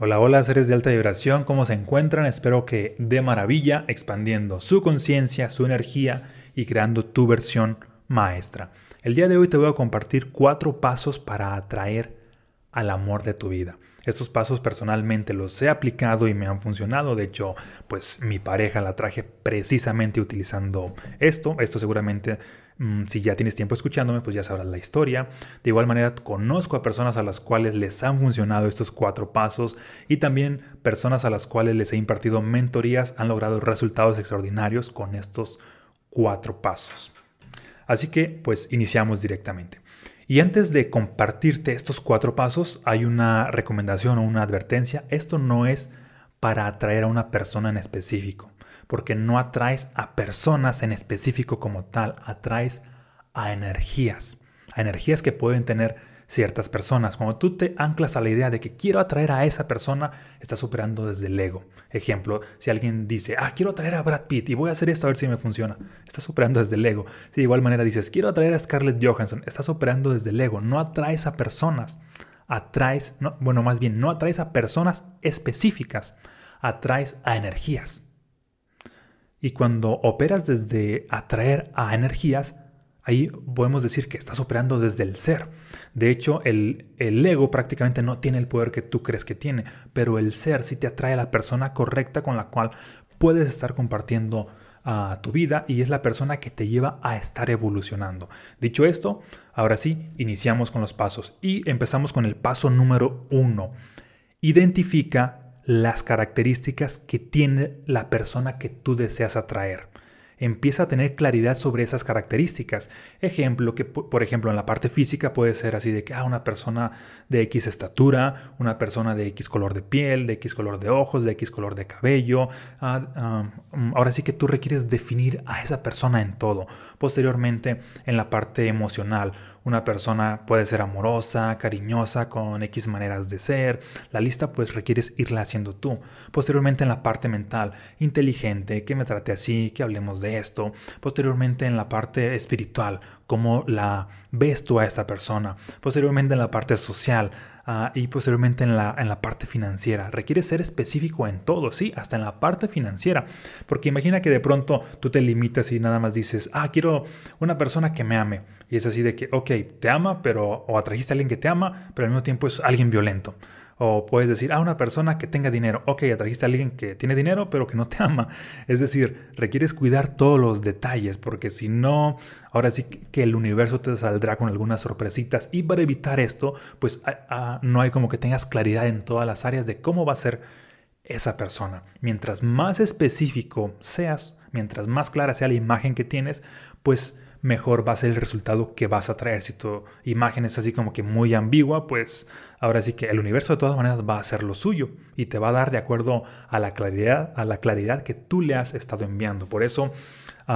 Hola, hola seres de alta vibración, ¿cómo se encuentran? Espero que de maravilla, expandiendo su conciencia, su energía y creando tu versión maestra. El día de hoy te voy a compartir cuatro pasos para atraer al amor de tu vida. Estos pasos personalmente los he aplicado y me han funcionado. De hecho, pues mi pareja la traje precisamente utilizando esto. Esto seguramente, mm, si ya tienes tiempo escuchándome, pues ya sabrás la historia. De igual manera, conozco a personas a las cuales les han funcionado estos cuatro pasos y también personas a las cuales les he impartido mentorías han logrado resultados extraordinarios con estos cuatro pasos. Así que, pues iniciamos directamente. Y antes de compartirte estos cuatro pasos, hay una recomendación o una advertencia. Esto no es para atraer a una persona en específico, porque no atraes a personas en específico como tal, atraes a energías, a energías que pueden tener ciertas personas. Cuando tú te anclas a la idea de que quiero atraer a esa persona, estás operando desde el ego. Ejemplo, si alguien dice, ah, quiero atraer a Brad Pitt y voy a hacer esto a ver si me funciona, estás operando desde el ego. Si de igual manera dices, quiero atraer a Scarlett Johansson, estás operando desde el ego. No atraes a personas, atraes, no, bueno, más bien, no atraes a personas específicas, atraes a energías. Y cuando operas desde atraer a energías, Ahí podemos decir que estás operando desde el ser. De hecho, el, el, ego prácticamente no tiene el poder que tú crees que tiene, pero el ser sí te atrae a la persona correcta con la cual puedes estar compartiendo a tu vida y es la persona que te lleva a estar evolucionando. Dicho esto, ahora sí, iniciamos con los pasos y empezamos con el paso número uno. Identifica las características que tiene la persona que tú deseas atraer empieza a tener claridad sobre esas características. Ejemplo, que por ejemplo en la parte física puede ser así de que ah, una persona de X estatura, una persona de X color de piel, de X color de ojos, de X color de cabello. Ah, ah, mm, ahora sí que tú requieres definir a esa persona en todo. Posteriormente, en la parte emocional, una persona puede ser amorosa, cariñosa, con X maneras de ser. La lista pues requieres irla haciendo tú. Posteriormente en la parte mental, inteligente, que me trate así, que hablemos de esto. Posteriormente en la parte espiritual, cómo la ves tú a esta persona. Posteriormente en la parte social uh, y posteriormente en la, en la parte financiera. Requiere ser específico en todo, sí, hasta en la parte financiera. Porque imagina que de pronto tú te limitas y nada más dices, ah, quiero una persona que me ame. Y es así de que, ok, te ama, pero o atrajiste a alguien que te ama, pero al mismo tiempo es alguien violento. O puedes decir, ah, una persona que tenga dinero. Ok, atrajiste a alguien que tiene dinero, pero que no te ama. Es decir, requieres cuidar todos los detalles, porque si no, ahora sí que el universo te saldrá con algunas sorpresitas. Y para evitar esto, pues no hay como que tengas claridad en todas las áreas de cómo va a ser esa persona. Mientras más específico seas, mientras más clara sea la imagen que tienes, pues mejor va a ser el resultado que vas a traer. Si tu imagen es así como que muy ambigua, pues ahora sí que el universo de todas maneras va a hacer lo suyo y te va a dar de acuerdo a la claridad, a la claridad que tú le has estado enviando. Por eso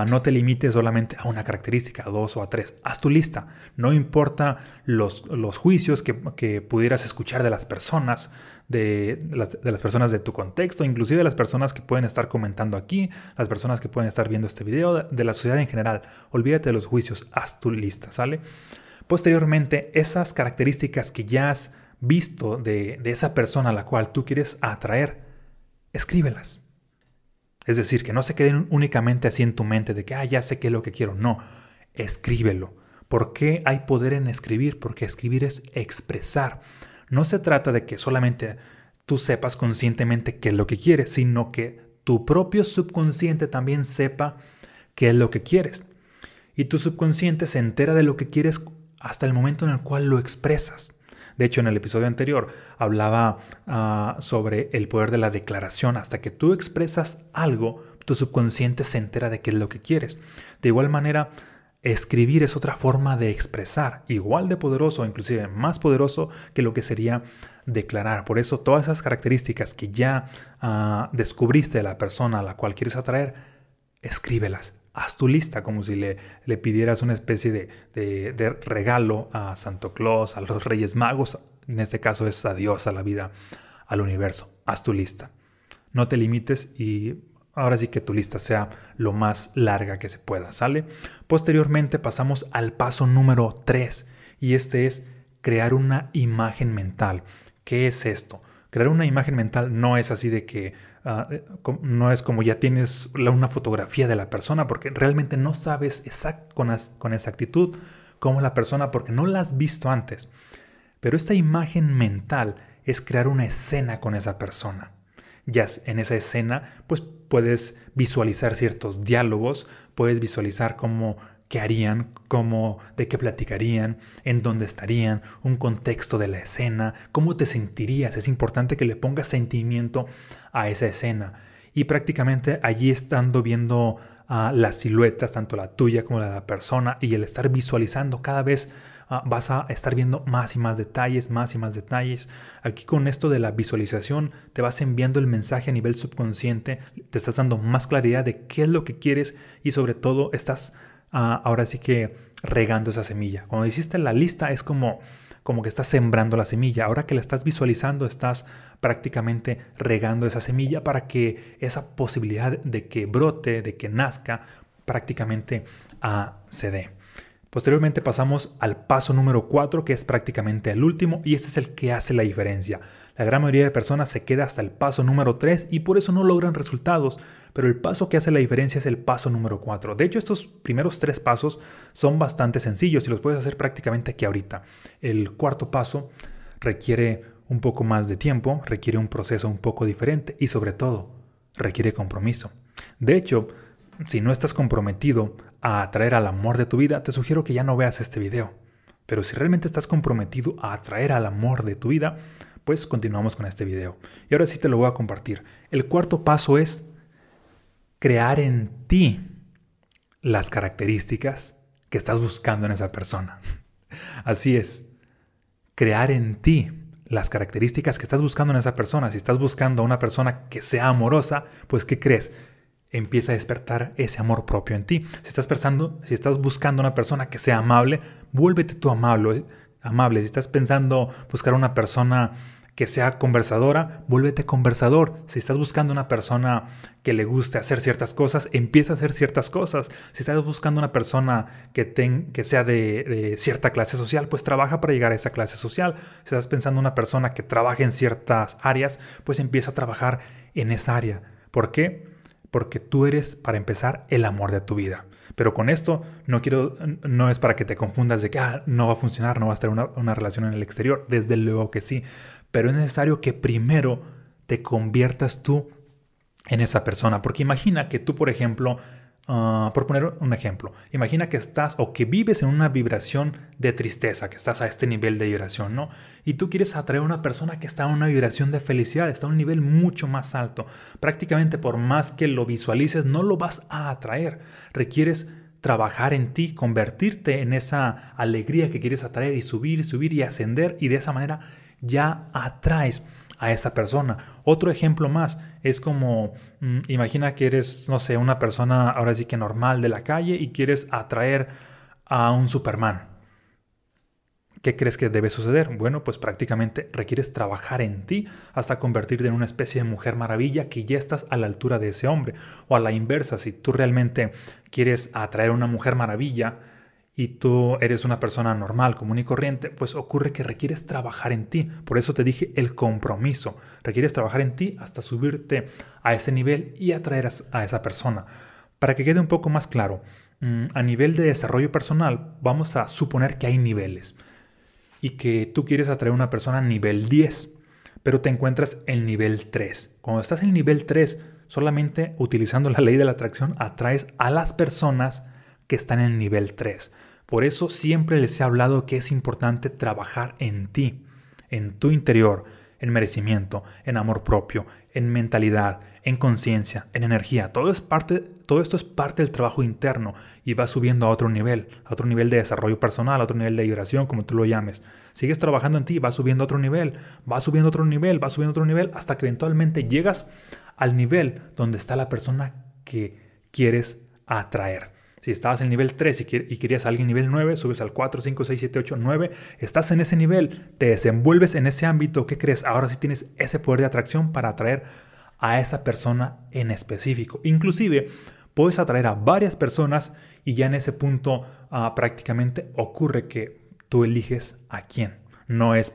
no te limites solamente a una característica, a dos o a tres. Haz tu lista. No importa los, los juicios que, que, pudieras escuchar de las personas, de, las, de las personas de tu contexto, inclusive de las personas que pueden estar comentando aquí, las personas que pueden estar viendo este video, de, de la sociedad en general. Olvídate de los juicios. Haz tu lista, ¿sale? Posteriormente, esas características que ya has visto de, de esa persona a la cual tú quieres atraer, escríbelas. Es decir, que no se queden únicamente así en tu mente de que, ah, ya sé qué es lo que quiero. No, escríbelo. ¿Por qué hay poder en escribir? Porque escribir es expresar. No se trata de que solamente tú sepas conscientemente qué es lo que quieres, sino que tu propio subconsciente también sepa qué es lo que quieres. Y tu subconsciente se entera de lo que quieres hasta el momento en el cual lo expresas. De hecho, en el episodio anterior hablaba ah, sobre el poder de la declaración. Hasta que tú expresas algo, tu subconsciente se entera de qué es lo que quieres. De igual manera, escribir es otra forma de expresar, igual de poderoso, inclusive más poderoso que lo que sería declarar. Por eso, todas esas características que ya ah, descubriste de la persona a la cual quieres atraer, escríbelas haz tu lista como si le, le pidieras una especie de, de, regalo a Santo Claus, a los Reyes Magos. En este caso es a Dios, a la vida, al universo. Haz tu lista. No te limites y ahora sí que tu lista sea lo más larga que se pueda, ¿sale? Posteriormente pasamos al paso número 3 y este es crear una imagen mental. ¿Qué es esto? Crear una imagen mental no es así de que ah, eh, no es como ya tienes una fotografía de la persona, porque realmente no sabes con, con exactitud cómo es la persona porque no la has visto antes. Pero esta imagen mental es crear una escena con esa persona. Ya en esa escena, pues puedes visualizar ciertos diálogos, puedes visualizar cómo qué harían, cómo, de qué platicarían, en dónde estarían, un contexto de la escena, cómo te sentirías. Es importante que le pongas sentimiento a esa escena. Y prácticamente allí estando viendo las siluetas, tanto la tuya como la de la persona, y el estar visualizando cada vez ah, vas a estar viendo más y más detalles, más y más detalles. Aquí con esto de la visualización te vas enviando el mensaje a nivel subconsciente, te estás dando más claridad de qué es lo que quieres y sobre todo estás ahora sí que regando esa semilla. Cuando hiciste la lista es como, como que estás sembrando la semilla. Ahora que la estás visualizando, estás prácticamente regando esa semilla para que esa posibilidad de que brote, de que nazca, prácticamente se dé. Posteriormente pasamos al paso número 4, que es prácticamente el último, y este es el que hace la diferencia. La gran mayoría de personas se queda hasta el paso número 3 y por eso no logran resultados, pero el paso que hace la diferencia es el paso número 4. De hecho, estos primeros tres pasos son bastante sencillos y los puedes hacer prácticamente aquí ahorita. El cuarto paso requiere un poco más de tiempo, requiere un proceso un poco diferente y sobre todo requiere compromiso. De hecho, si no estás comprometido a atraer al amor de tu vida, te sugiero que ya no veas este video. Pero si realmente estás comprometido a atraer al amor de tu vida, pues continuamos con este video. Y ahora sí te lo voy a compartir. El cuarto paso es crear en ti las características que estás buscando en esa persona. Así es, crear en ti las características que estás buscando en esa persona. Si estás buscando a una persona que sea amorosa, pues ¿qué crees? Empieza a despertar ese amor propio en ti. Si estás pensando, si estás buscando a una persona que sea amable, vuélvete tú amable, amable. Si estás pensando buscar una persona que sea conversadora, vuélvete conversador. Si estás buscando una persona que le guste hacer ciertas cosas, empieza a hacer ciertas cosas. Si estás buscando una persona que, que sea de, de, cierta clase social, pues trabaja para llegar a esa clase social. Si estás pensando en una persona que trabaje en ciertas áreas, pues empieza a trabajar en esa área. ¿Por qué? Porque tú eres, para empezar, el amor de tu vida. Pero con esto no quiero, no es para que te confundas de que ah, no va a funcionar, no va a una, una relación en el exterior. Desde luego que sí. Pero es necesario que primero te conviertas tú en esa persona. Porque imagina que tú, por ejemplo, Ah, por poner un ejemplo, imagina que estás o que vives en una vibración de tristeza, que estás a este nivel de vibración, ¿no? Y tú quieres atraer a una persona que está en una vibración de felicidad, está a un nivel mucho más alto. Prácticamente por más que lo visualices, no lo vas a atraer. Requieres trabajar en ti, convertirte en esa alegría que quieres atraer y subir, subir y ascender y de esa manera ya atraes a esa persona. Otro ejemplo más es como, mm, imagina que eres, no sé, una persona ahora sí que normal de la calle y quieres atraer a un Superman. ¿Qué crees que debe suceder? Bueno, pues prácticamente requieres trabajar en ti hasta convertirte en una especie de mujer maravilla que ya estás a la altura de ese hombre. O a la inversa, si tú realmente quieres atraer a una mujer maravilla, y tú eres una persona normal, común y corriente, pues ocurre que requieres trabajar en ti. Por eso te dije el compromiso. Requieres trabajar en ti hasta subirte a ese nivel y atraer a esa persona. Para que quede un poco más claro, mm, a nivel de desarrollo personal, vamos a suponer que hay niveles y que tú quieres atraer a una persona a nivel 10, pero te encuentras en nivel 3. Cuando estás en nivel 3, solamente utilizando la ley de la atracción atraes a las personas que están en nivel 3. Por eso siempre les he hablado que es importante trabajar en ti, en tu interior, en merecimiento, en amor propio, en mentalidad, en conciencia, en energía. Todo, es parte, todo esto es parte del trabajo interno y va subiendo a otro nivel, a otro nivel de desarrollo personal, a otro nivel de vibración, como tú lo llames. Sigues trabajando en ti, va subiendo a otro nivel, va subiendo a otro nivel, va subiendo a otro nivel, hasta que eventualmente llegas al nivel donde está la persona que quieres atraer. Si estabas en el nivel 3 y, querías a alguien nivel 9, subes al 4, 5, 6, 7, 8, 9. Estás en ese nivel, te desenvuelves en ese ámbito. ¿Qué crees? Ahora sí tienes ese poder de atracción para atraer a esa persona en específico. Inclusive puedes atraer a varias personas y ya en ese punto ah, prácticamente ocurre que tú eliges a quién. No es,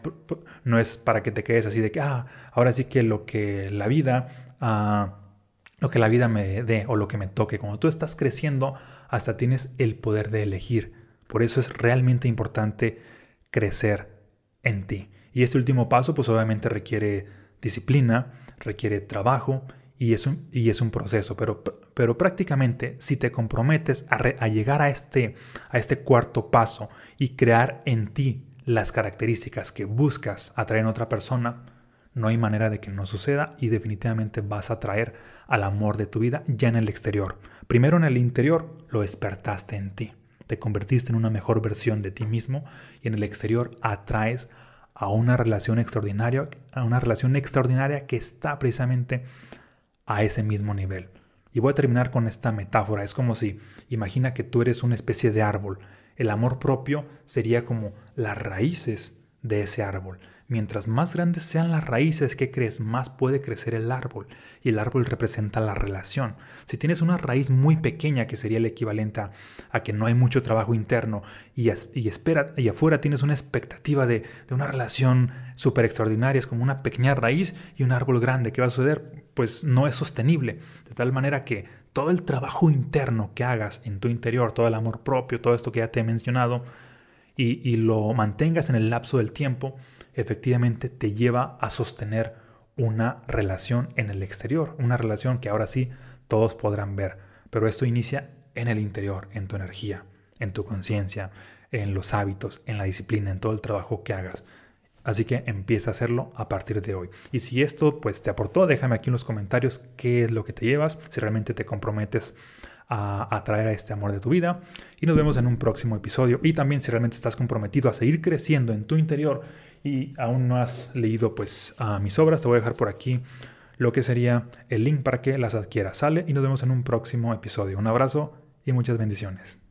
no es para que te quedes así de que, ah, ahora sí que lo que la vida, ah, lo que la vida me dé o lo que me toque. Cuando tú estás creciendo, hasta tienes el poder de elegir. Por eso es realmente importante crecer en ti. Y este último paso, pues obviamente requiere disciplina, requiere trabajo y es un, y es un proceso, pero, pero prácticamente si te comprometes a, a llegar a este, a este cuarto paso y crear en ti las características que buscas atraer en otra persona, no hay manera de que no suceda y definitivamente vas a atraer al amor de tu vida ya en el exterior. Primero en el interior lo despertaste en ti, te convertiste en una mejor versión de ti mismo y en el exterior atraes a una relación extraordinaria, a una relación extraordinaria que está precisamente a ese mismo nivel. Y voy a terminar con esta metáfora. Es como si, imagina que tú eres una especie de árbol. El amor propio sería como las raíces de ese árbol. Mientras más grandes sean las raíces que crees, más puede crecer el árbol. Y el árbol representa la relación. Si tienes una raíz muy pequeña, que sería el equivalente a, que no hay mucho trabajo interno, y, y, espera, y afuera tienes una expectativa de, de una relación súper extraordinaria, es como una pequeña raíz y un árbol grande, ¿qué va a suceder? Pues no es sostenible. De tal manera que todo el trabajo interno que hagas en tu interior, todo el amor propio, todo esto que ya te he mencionado, y, y lo mantengas en el lapso del tiempo, efectivamente te lleva a sostener una relación en el exterior, una relación que ahora sí todos podrán ver, pero esto inicia en el interior, en tu energía, en tu conciencia, en los hábitos, en la disciplina, en todo el trabajo que hagas. Así que empieza a hacerlo a partir de hoy. Y si esto pues te aportó, déjame aquí en los comentarios qué es lo que te llevas, si realmente te comprometes a atraer a este amor de tu vida. Y nos vemos en un próximo episodio. Y también si realmente estás comprometido a seguir creciendo en tu interior y aún no has leído pues mis obras, te voy a dejar por aquí lo que sería el link para que las adquieras. Sale y nos vemos en un próximo episodio. Un abrazo y muchas bendiciones.